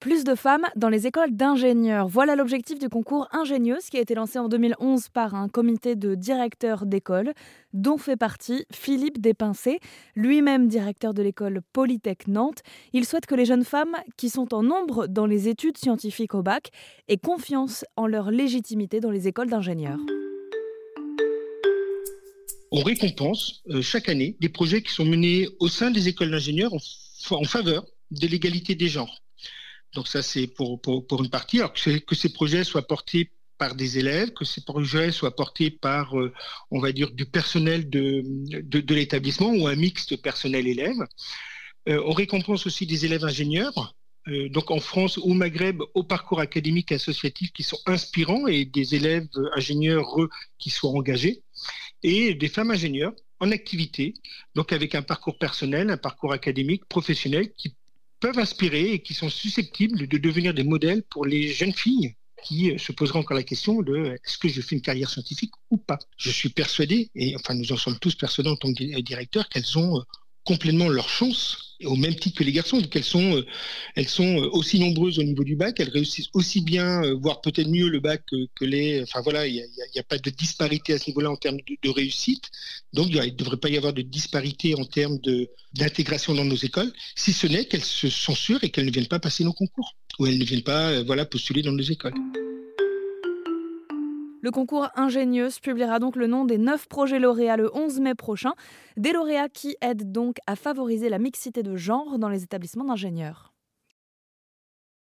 Plus de femmes dans les écoles d'ingénieurs. Voilà l'objectif du concours Ingénieuse qui a été lancé en 2011 par un comité de directeurs d'école, dont fait partie Philippe Despincé, lui-même directeur de l'école Polytech Nantes. Il souhaite que les jeunes femmes qui sont en nombre dans les études scientifiques au bac aient confiance en leur légitimité dans les écoles d'ingénieurs. On récompense euh, chaque année des projets qui sont menés au sein des écoles d'ingénieurs en faveur de l'égalité des genres. Donc ça, c'est pour, pour, une partie. Que, ces projets soient portés par des élèves, que ces projets soient portés par, euh, on va dire, du personnel de, de, l'établissement ou un mix de personnel-élève. Euh, on récompense aussi des élèves ingénieurs, euh, donc en France, au Maghreb, au parcours académique et associatif qui sont inspirants et des élèves ingénieurs qui soient engagés, et des femmes ingénieurs en activité, donc avec un parcours personnel, un parcours académique, professionnel, qui peuvent inspirer et qui sont susceptibles de devenir des modèles pour les jeunes filles qui euh, se poseront encore la question de est-ce que je fais une carrière scientifique ou pas? Je suis persuadé, et enfin nous en sommes tous persuadés en tant que directeur, qu'elles ont euh, complètement leur chance au même titre que les garçons, vu qu'elles sont, euh, elles sont euh, aussi nombreuses au niveau du bac, elles réussissent aussi bien, euh, voire peut-être mieux le bac que, les. Enfin voilà, il n'y a, pas de disparité à ce niveau-là en termes de, réussite. Donc il ne devrait pas y avoir de disparité en termes d'intégration dans nos écoles, si ce n'est qu'elles se censurent et qu'elles ne viennent pas passer nos concours, ou elles ne viennent pas voilà, postuler dans nos écoles. Le concours Ingénieuse publiera donc le nom des neuf projets lauréats le 11 mai prochain, des lauréats qui aident donc à favoriser la mixité de genre dans les établissements d'ingénieurs.